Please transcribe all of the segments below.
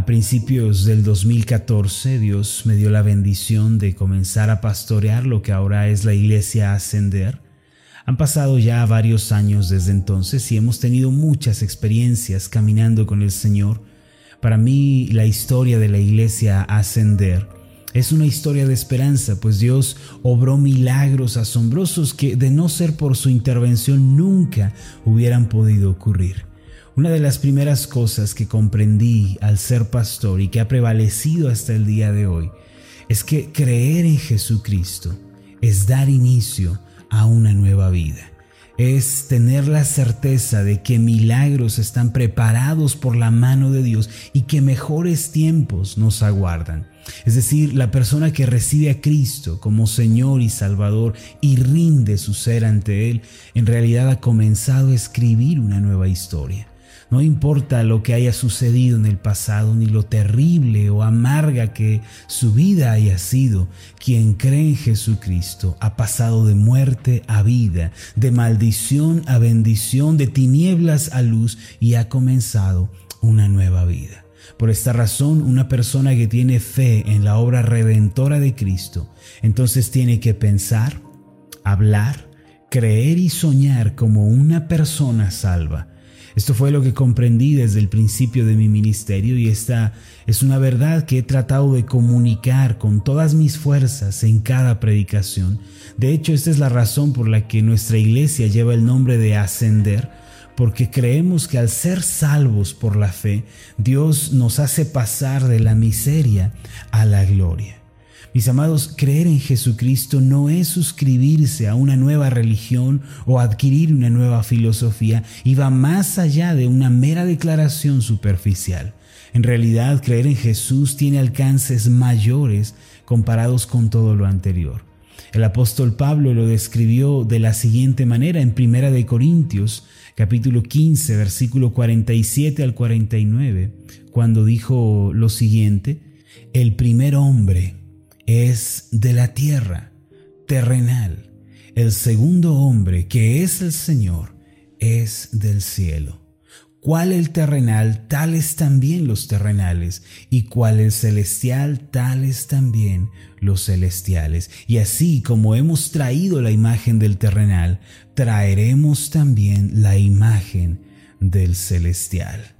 A principios del 2014 Dios me dio la bendición de comenzar a pastorear lo que ahora es la iglesia Ascender. Han pasado ya varios años desde entonces y hemos tenido muchas experiencias caminando con el Señor. Para mí la historia de la iglesia Ascender es una historia de esperanza, pues Dios obró milagros asombrosos que de no ser por su intervención nunca hubieran podido ocurrir. Una de las primeras cosas que comprendí al ser pastor y que ha prevalecido hasta el día de hoy es que creer en Jesucristo es dar inicio a una nueva vida es tener la certeza de que milagros están preparados por la mano de Dios y que mejores tiempos nos aguardan. Es decir, la persona que recibe a Cristo como Señor y Salvador y rinde su ser ante Él, en realidad ha comenzado a escribir una nueva historia. No importa lo que haya sucedido en el pasado, ni lo terrible o amarga que su vida haya sido, quien cree en Jesucristo ha pasado de muerte a vida, de maldición a bendición, de tinieblas a luz y ha comenzado una nueva vida. Por esta razón, una persona que tiene fe en la obra redentora de Cristo, entonces tiene que pensar, hablar, creer y soñar como una persona salva esto fue lo que comprendí desde el principio de mi ministerio y esta es una verdad que he tratado de comunicar con todas mis fuerzas en cada predicación. De hecho, esta es la razón por la que nuestra iglesia lleva el nombre de ascender, porque creemos que al ser salvos por la fe, Dios nos hace pasar de la miseria a la gloria. Mis amados, creer en Jesucristo no es suscribirse a una nueva religión o adquirir una nueva filosofía y va más allá de una mera declaración superficial. En realidad, creer en Jesús tiene alcances mayores comparados con todo lo anterior. El apóstol Pablo lo describió de la siguiente manera en Primera de Corintios, capítulo 15, versículo 47 al 49, cuando dijo lo siguiente: El primer hombre es de la tierra, terrenal. El segundo hombre, que es el Señor, es del cielo. Cuál el terrenal, tales también los terrenales, y cuál el celestial, tales también los celestiales. Y así como hemos traído la imagen del terrenal, traeremos también la imagen del celestial.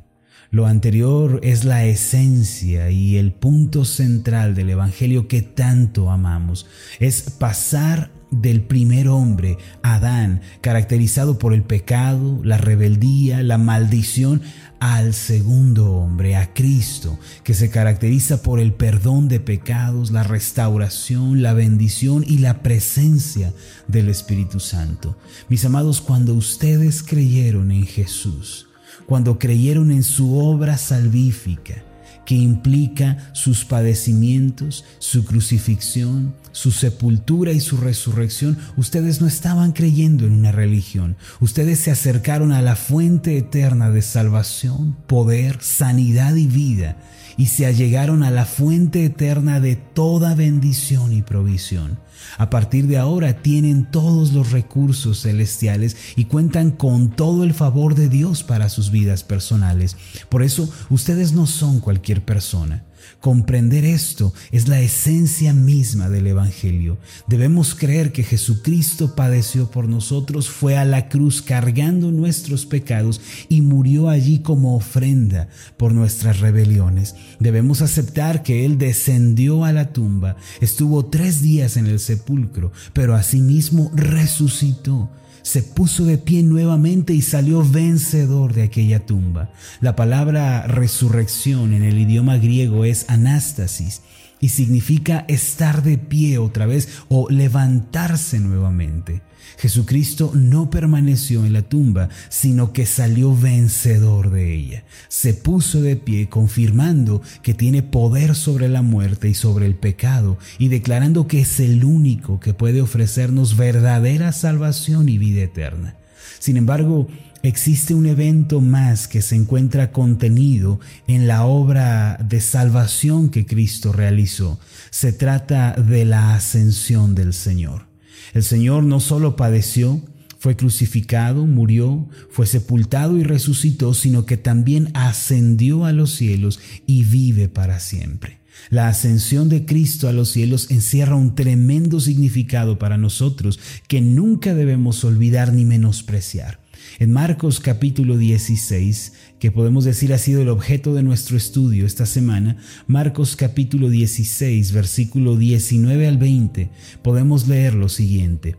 Lo anterior es la esencia y el punto central del Evangelio que tanto amamos. Es pasar del primer hombre, Adán, caracterizado por el pecado, la rebeldía, la maldición, al segundo hombre, a Cristo, que se caracteriza por el perdón de pecados, la restauración, la bendición y la presencia del Espíritu Santo. Mis amados, cuando ustedes creyeron en Jesús, cuando creyeron en su obra salvífica, que implica sus padecimientos, su crucifixión, su sepultura y su resurrección, ustedes no estaban creyendo en una religión, ustedes se acercaron a la fuente eterna de salvación, poder, sanidad y vida, y se allegaron a la fuente eterna de toda bendición y provisión. A partir de ahora tienen todos los recursos celestiales y cuentan con todo el favor de Dios para sus vidas personales. Por eso ustedes no son cualquier persona. Comprender esto es la esencia misma del Evangelio. Debemos creer que Jesucristo padeció por nosotros, fue a la cruz cargando nuestros pecados y murió allí como ofrenda por nuestras rebeliones. Debemos aceptar que Él descendió a la tumba, estuvo tres días en el sepulcro, pero asimismo resucitó se puso de pie nuevamente y salió vencedor de aquella tumba. La palabra resurrección en el idioma griego es anástasis y significa estar de pie otra vez o levantarse nuevamente. Jesucristo no permaneció en la tumba, sino que salió vencedor de ella. Se puso de pie confirmando que tiene poder sobre la muerte y sobre el pecado y declarando que es el único que puede ofrecernos verdadera salvación y vida eterna. Sin embargo, existe un evento más que se encuentra contenido en la obra de salvación que Cristo realizó. Se trata de la ascensión del Señor. El Señor no solo padeció, fue crucificado, murió, fue sepultado y resucitó, sino que también ascendió a los cielos y vive para siempre. La ascensión de Cristo a los cielos encierra un tremendo significado para nosotros que nunca debemos olvidar ni menospreciar. En Marcos capítulo 16, que podemos decir ha sido el objeto de nuestro estudio esta semana, Marcos capítulo 16, versículo 19 al 20, podemos leer lo siguiente.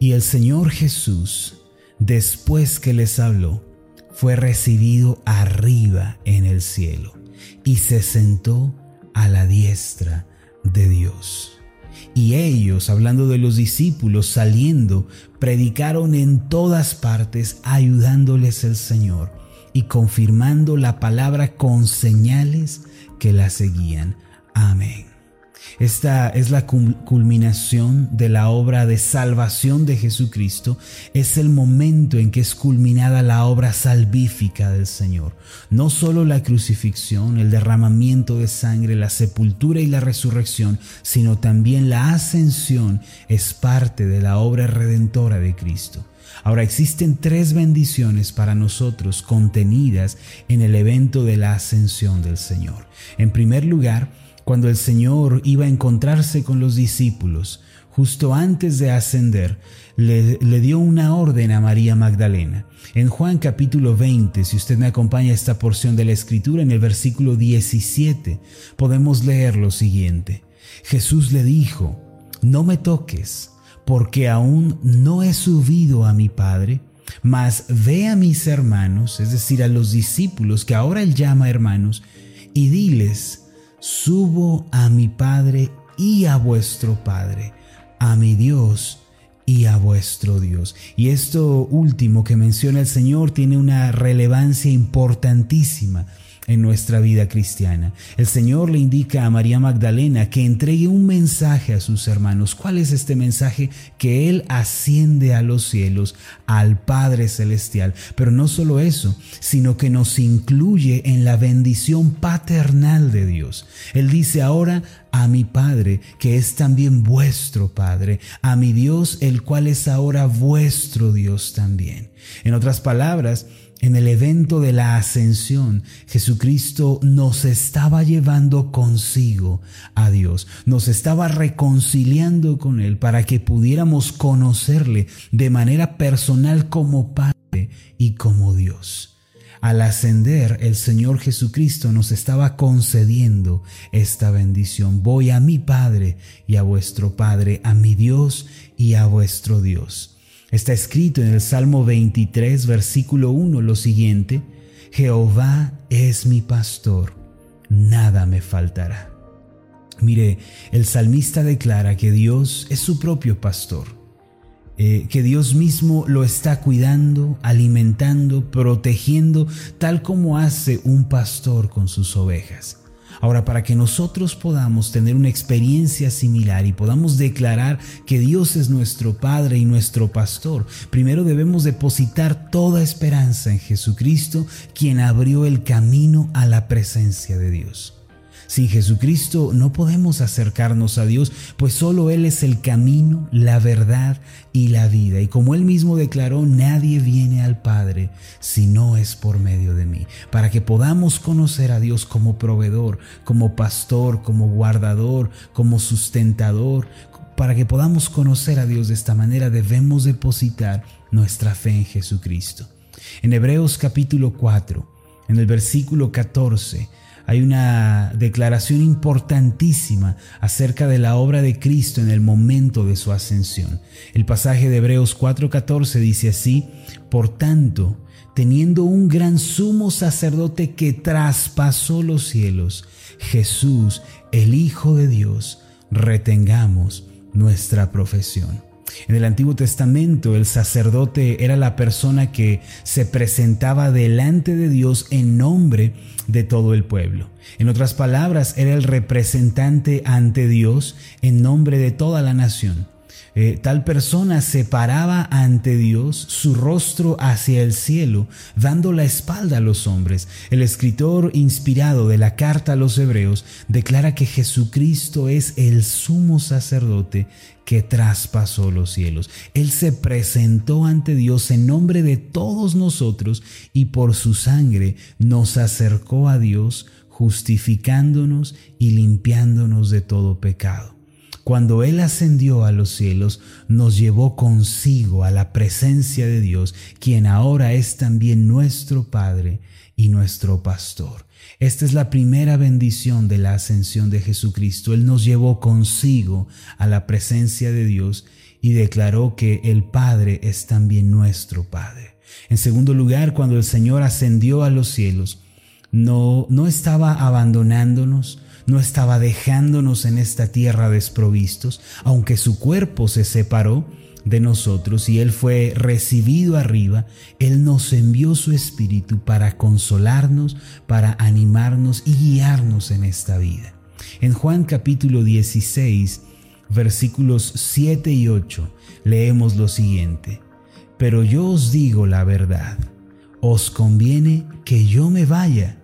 Y el Señor Jesús, después que les habló, fue recibido arriba en el cielo y se sentó a la diestra de Dios. Y ellos, hablando de los discípulos saliendo, predicaron en todas partes, ayudándoles el Señor y confirmando la palabra con señales que la seguían. Amén. Esta es la culminación de la obra de salvación de Jesucristo. Es el momento en que es culminada la obra salvífica del Señor. No solo la crucifixión, el derramamiento de sangre, la sepultura y la resurrección, sino también la ascensión es parte de la obra redentora de Cristo. Ahora existen tres bendiciones para nosotros contenidas en el evento de la ascensión del Señor. En primer lugar, cuando el Señor iba a encontrarse con los discípulos, justo antes de ascender, le, dio una orden a María Magdalena. En Juan capítulo 20, si usted me acompaña a esta porción de la escritura, en el versículo 17, podemos leer lo siguiente. Jesús le dijo, no me toques, porque aún no he subido a mi Padre, mas ve a mis hermanos, es decir, a los discípulos que ahora él llama hermanos, y diles, subo a mi Padre y a vuestro Padre, a mi Dios y a vuestro Dios. Y esto último que menciona el Señor tiene una relevancia importantísima en nuestra vida cristiana. El Señor le indica a María Magdalena que entregue un mensaje a sus hermanos. ¿Cuál es este mensaje? Que Él asciende a los cielos, al Padre Celestial. Pero no solo eso, sino que nos incluye en la bendición paternal de Dios. Él dice ahora, a mi Padre, que es también vuestro Padre, a mi Dios, el cual es ahora vuestro Dios también. En otras palabras, en el evento de la ascensión, Jesucristo nos estaba llevando consigo a Dios, nos estaba reconciliando con Él para que pudiéramos conocerle de manera personal como Padre y como Dios. Al ascender, el Señor Jesucristo nos estaba concediendo esta bendición. Voy a mi Padre y a vuestro Padre, a mi Dios y a vuestro Dios. Está escrito en el Salmo 23, versículo 1, lo siguiente, Jehová es mi pastor, nada me faltará. Mire, el salmista declara que Dios es su propio pastor, eh, que Dios mismo lo está cuidando, alimentando, protegiendo, tal como hace un pastor con sus ovejas. Ahora, para que nosotros podamos tener una experiencia similar y podamos declarar que Dios es nuestro Padre y nuestro Pastor, primero debemos depositar toda esperanza en Jesucristo, quien abrió el camino a la presencia de Dios. Sin Jesucristo no podemos acercarnos a Dios, pues solo Él es el camino, la verdad y la vida. Y como Él mismo declaró, nadie viene al Padre si no es por medio de mí. Para que podamos conocer a Dios como proveedor, como pastor, como guardador, como sustentador, para que podamos conocer a Dios de esta manera debemos depositar nuestra fe en Jesucristo. En Hebreos capítulo 4, en el versículo 14, hay una declaración importantísima acerca de la obra de Cristo en el momento de su ascensión. El pasaje de Hebreos 4:14 dice así, por tanto, teniendo un gran sumo sacerdote que traspasó los cielos, Jesús, el Hijo de Dios, retengamos nuestra profesión. En el Antiguo Testamento el sacerdote era la persona que se presentaba delante de Dios en nombre de todo el pueblo. En otras palabras, era el representante ante Dios en nombre de toda la nación. Eh, tal persona se paraba ante Dios, su rostro hacia el cielo, dando la espalda a los hombres. El escritor inspirado de la carta a los hebreos declara que Jesucristo es el sumo sacerdote que traspasó los cielos. Él se presentó ante Dios en nombre de todos nosotros y por su sangre nos acercó a Dios, justificándonos y limpiándonos de todo pecado. Cuando Él ascendió a los cielos, nos llevó consigo a la presencia de Dios, quien ahora es también nuestro Padre y nuestro Pastor. Esta es la primera bendición de la ascensión de Jesucristo. Él nos llevó consigo a la presencia de Dios y declaró que el Padre es también nuestro Padre. En segundo lugar, cuando el Señor ascendió a los cielos, no, no estaba abandonándonos, no estaba dejándonos en esta tierra desprovistos, aunque su cuerpo se separó de nosotros y Él fue recibido arriba, Él nos envió su Espíritu para consolarnos, para animarnos y guiarnos en esta vida. En Juan capítulo 16, versículos 7 y 8, leemos lo siguiente, pero yo os digo la verdad, os conviene que yo me vaya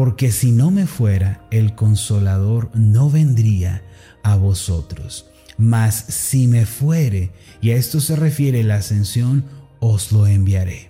porque si no me fuera, el consolador no vendría a vosotros. Mas si me fuere, y a esto se refiere la ascensión, os lo enviaré.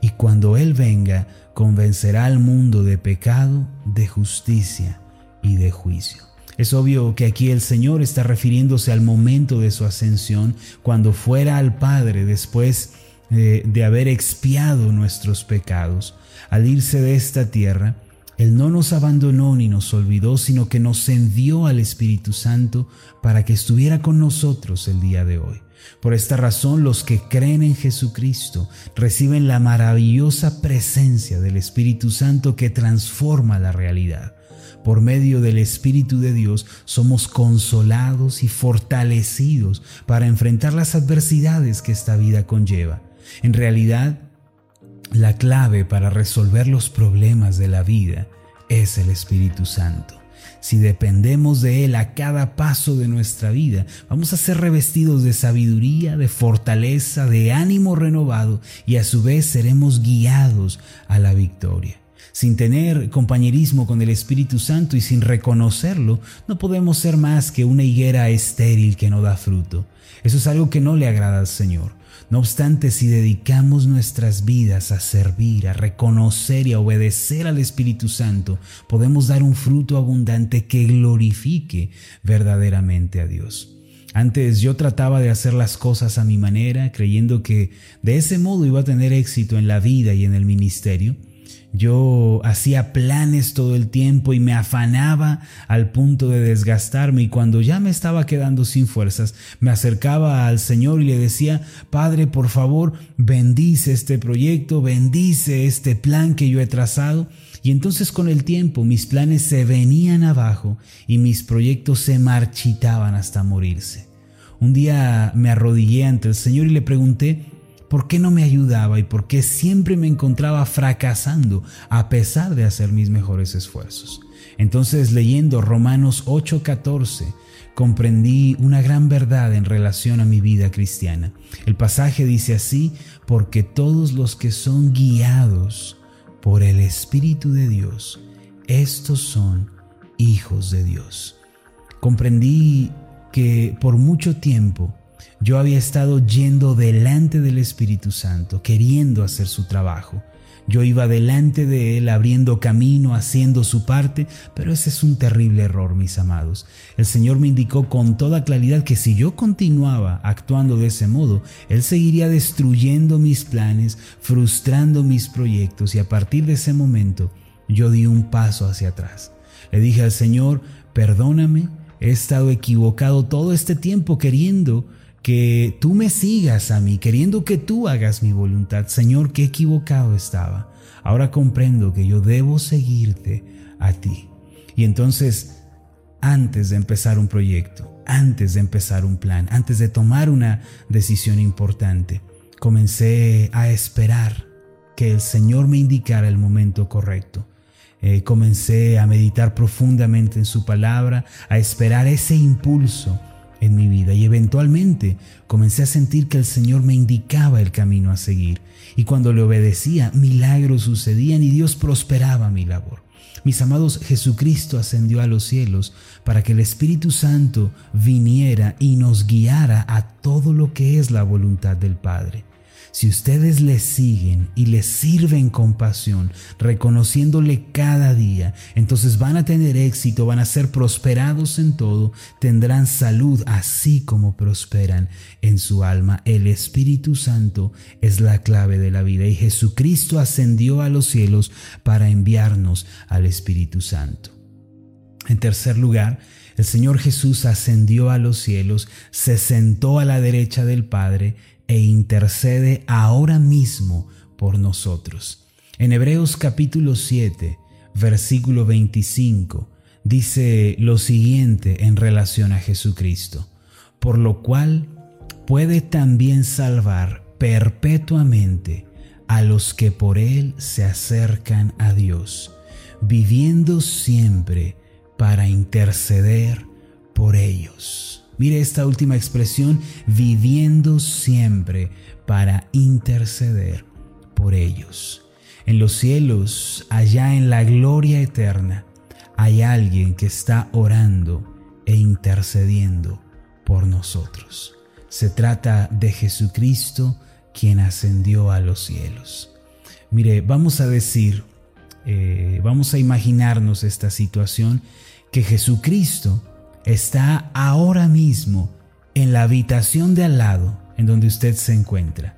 Y cuando Él venga, convencerá al mundo de pecado, de justicia y de juicio. Es obvio que aquí el Señor está refiriéndose al momento de su ascensión, cuando fuera al Padre después de, de haber expiado nuestros pecados. Al irse de esta tierra, él no nos abandonó ni nos olvidó, sino que nos envió al Espíritu Santo para que estuviera con nosotros el día de hoy. Por esta razón los que creen en Jesucristo reciben la maravillosa presencia del Espíritu Santo que transforma la realidad. Por medio del Espíritu de Dios somos consolados y fortalecidos para enfrentar las adversidades que esta vida conlleva. En realidad, la clave para resolver los problemas de la vida es el Espíritu Santo. Si dependemos de Él a cada paso de nuestra vida, vamos a ser revestidos de sabiduría, de fortaleza, de ánimo renovado y a su vez seremos guiados a la victoria. Sin tener compañerismo con el Espíritu Santo y sin reconocerlo, no podemos ser más que una higuera estéril que no da fruto. Eso es algo que no le agrada al Señor. No obstante, si dedicamos nuestras vidas a servir, a reconocer y a obedecer al Espíritu Santo, podemos dar un fruto abundante que glorifique verdaderamente a Dios. Antes yo trataba de hacer las cosas a mi manera, creyendo que de ese modo iba a tener éxito en la vida y en el ministerio. Yo hacía planes todo el tiempo y me afanaba al punto de desgastarme y cuando ya me estaba quedando sin fuerzas, me acercaba al Señor y le decía, Padre, por favor, bendice este proyecto, bendice este plan que yo he trazado. Y entonces con el tiempo mis planes se venían abajo y mis proyectos se marchitaban hasta morirse. Un día me arrodillé ante el Señor y le pregunté, ¿Por qué no me ayudaba y por qué siempre me encontraba fracasando a pesar de hacer mis mejores esfuerzos? Entonces leyendo Romanos 8:14 comprendí una gran verdad en relación a mi vida cristiana. El pasaje dice así, porque todos los que son guiados por el Espíritu de Dios, estos son hijos de Dios. Comprendí que por mucho tiempo yo había estado yendo delante del Espíritu Santo, queriendo hacer su trabajo. Yo iba delante de Él, abriendo camino, haciendo su parte, pero ese es un terrible error, mis amados. El Señor me indicó con toda claridad que si yo continuaba actuando de ese modo, Él seguiría destruyendo mis planes, frustrando mis proyectos y a partir de ese momento yo di un paso hacia atrás. Le dije al Señor, perdóname, he estado equivocado todo este tiempo queriendo que tú me sigas a mí, queriendo que tú hagas mi voluntad. Señor, qué equivocado estaba. Ahora comprendo que yo debo seguirte a ti. Y entonces, antes de empezar un proyecto, antes de empezar un plan, antes de tomar una decisión importante, comencé a esperar que el Señor me indicara el momento correcto. Eh, comencé a meditar profundamente en su palabra, a esperar ese impulso en mi vida y eventualmente comencé a sentir que el Señor me indicaba el camino a seguir y cuando le obedecía milagros sucedían y Dios prosperaba mi labor. Mis amados, Jesucristo ascendió a los cielos para que el Espíritu Santo viniera y nos guiara a todo lo que es la voluntad del Padre. Si ustedes le siguen y le sirven con pasión, reconociéndole cada día, entonces van a tener éxito, van a ser prosperados en todo, tendrán salud así como prosperan en su alma. El Espíritu Santo es la clave de la vida y Jesucristo ascendió a los cielos para enviarnos al Espíritu Santo. En tercer lugar, el Señor Jesús ascendió a los cielos, se sentó a la derecha del Padre e intercede ahora mismo por nosotros. En Hebreos capítulo 7, versículo 25, dice lo siguiente en relación a Jesucristo, por lo cual puede también salvar perpetuamente a los que por Él se acercan a Dios, viviendo siempre para interceder por ellos. Mire esta última expresión, viviendo siempre para interceder por ellos. En los cielos, allá en la gloria eterna, hay alguien que está orando e intercediendo por nosotros. Se trata de Jesucristo quien ascendió a los cielos. Mire, vamos a decir, eh, vamos a imaginarnos esta situación, que Jesucristo está ahora mismo en la habitación de al lado en donde usted se encuentra.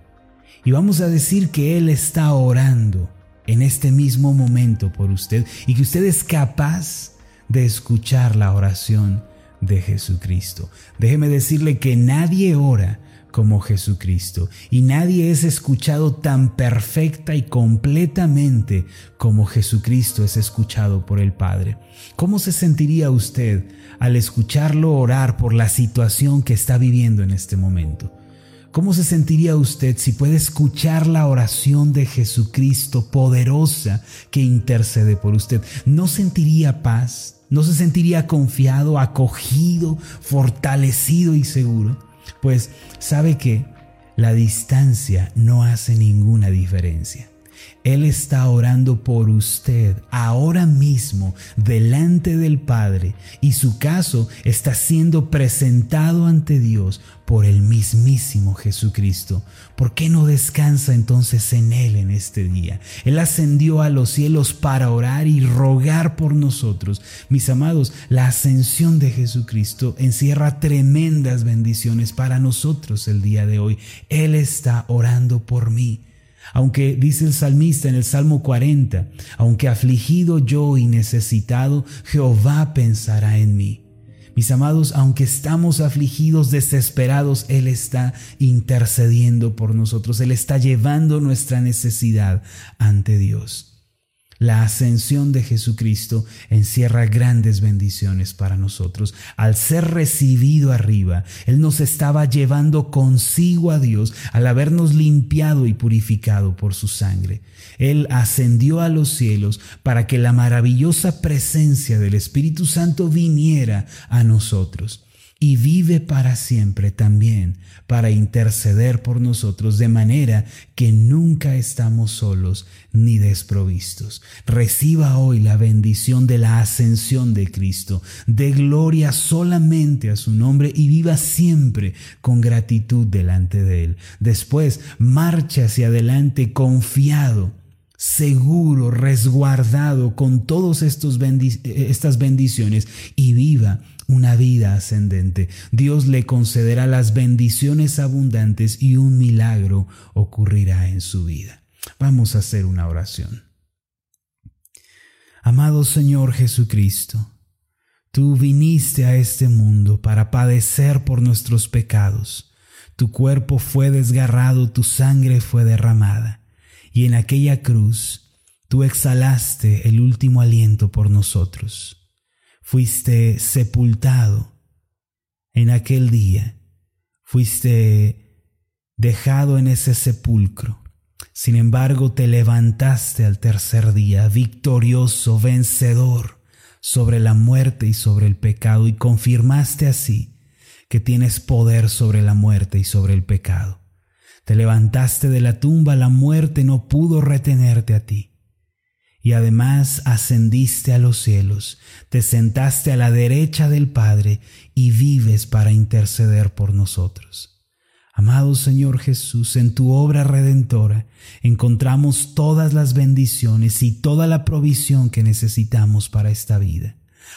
Y vamos a decir que Él está orando en este mismo momento por usted y que usted es capaz de escuchar la oración de Jesucristo. Déjeme decirle que nadie ora como Jesucristo. Y nadie es escuchado tan perfecta y completamente como Jesucristo es escuchado por el Padre. ¿Cómo se sentiría usted al escucharlo orar por la situación que está viviendo en este momento? ¿Cómo se sentiría usted si puede escuchar la oración de Jesucristo poderosa que intercede por usted? ¿No sentiría paz? ¿No se sentiría confiado, acogido, fortalecido y seguro? Pues sabe que la distancia no hace ninguna diferencia. Él está orando por usted ahora mismo delante del Padre y su caso está siendo presentado ante Dios por el mismísimo Jesucristo. ¿Por qué no descansa entonces en Él en este día? Él ascendió a los cielos para orar y rogar por nosotros. Mis amados, la ascensión de Jesucristo encierra tremendas bendiciones para nosotros el día de hoy. Él está orando por mí. Aunque dice el salmista en el Salmo 40, aunque afligido yo y necesitado, Jehová pensará en mí. Mis amados, aunque estamos afligidos, desesperados, Él está intercediendo por nosotros, Él está llevando nuestra necesidad ante Dios. La ascensión de Jesucristo encierra grandes bendiciones para nosotros. Al ser recibido arriba, Él nos estaba llevando consigo a Dios al habernos limpiado y purificado por su sangre. Él ascendió a los cielos para que la maravillosa presencia del Espíritu Santo viniera a nosotros y vive para siempre también para interceder por nosotros de manera que nunca estamos solos ni desprovistos. Reciba hoy la bendición de la ascensión de Cristo, de gloria solamente a su nombre y viva siempre con gratitud delante de Él. Después, marcha hacia adelante confiado seguro, resguardado con todas estas bendiciones y viva una vida ascendente. Dios le concederá las bendiciones abundantes y un milagro ocurrirá en su vida. Vamos a hacer una oración. Amado Señor Jesucristo, tú viniste a este mundo para padecer por nuestros pecados. Tu cuerpo fue desgarrado, tu sangre fue derramada, y en aquella cruz tú exhalaste el último aliento por nosotros fuiste sepultado en aquel día, fuiste dejado en ese sepulcro. Sin embargo, te levantaste al tercer día, victorioso, vencedor sobre la muerte y sobre el pecado, y confirmaste así que tienes poder sobre la muerte y sobre el pecado. Te levantaste de la tumba, la muerte no pudo retenerte a ti. Y además ascendiste a los cielos, te sentaste a la derecha del Padre y vives para interceder por nosotros. Amado Señor Jesús, en tu obra redentora encontramos todas las bendiciones y toda la provisión que necesitamos para esta vida.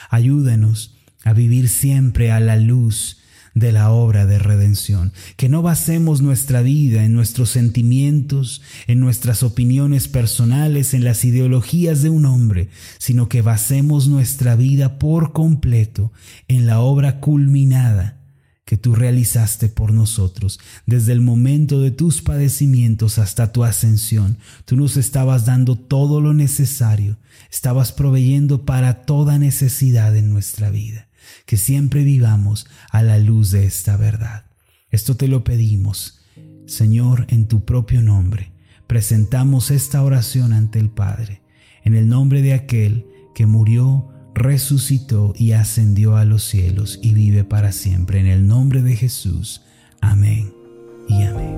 Ayúdenos a vivir siempre a la luz de la obra de redención, que no basemos nuestra vida en nuestros sentimientos, en nuestras opiniones personales, en las ideologías de un hombre, sino que basemos nuestra vida por completo en la obra culminada que tú realizaste por nosotros. Desde el momento de tus padecimientos hasta tu ascensión, tú nos estabas dando todo lo necesario, estabas proveyendo para toda necesidad en nuestra vida que siempre vivamos a la luz de esta verdad. Esto te lo pedimos, Señor, en tu propio nombre. Presentamos esta oración ante el Padre, en el nombre de aquel que murió, resucitó y ascendió a los cielos y vive para siempre. En el nombre de Jesús. Amén y amén.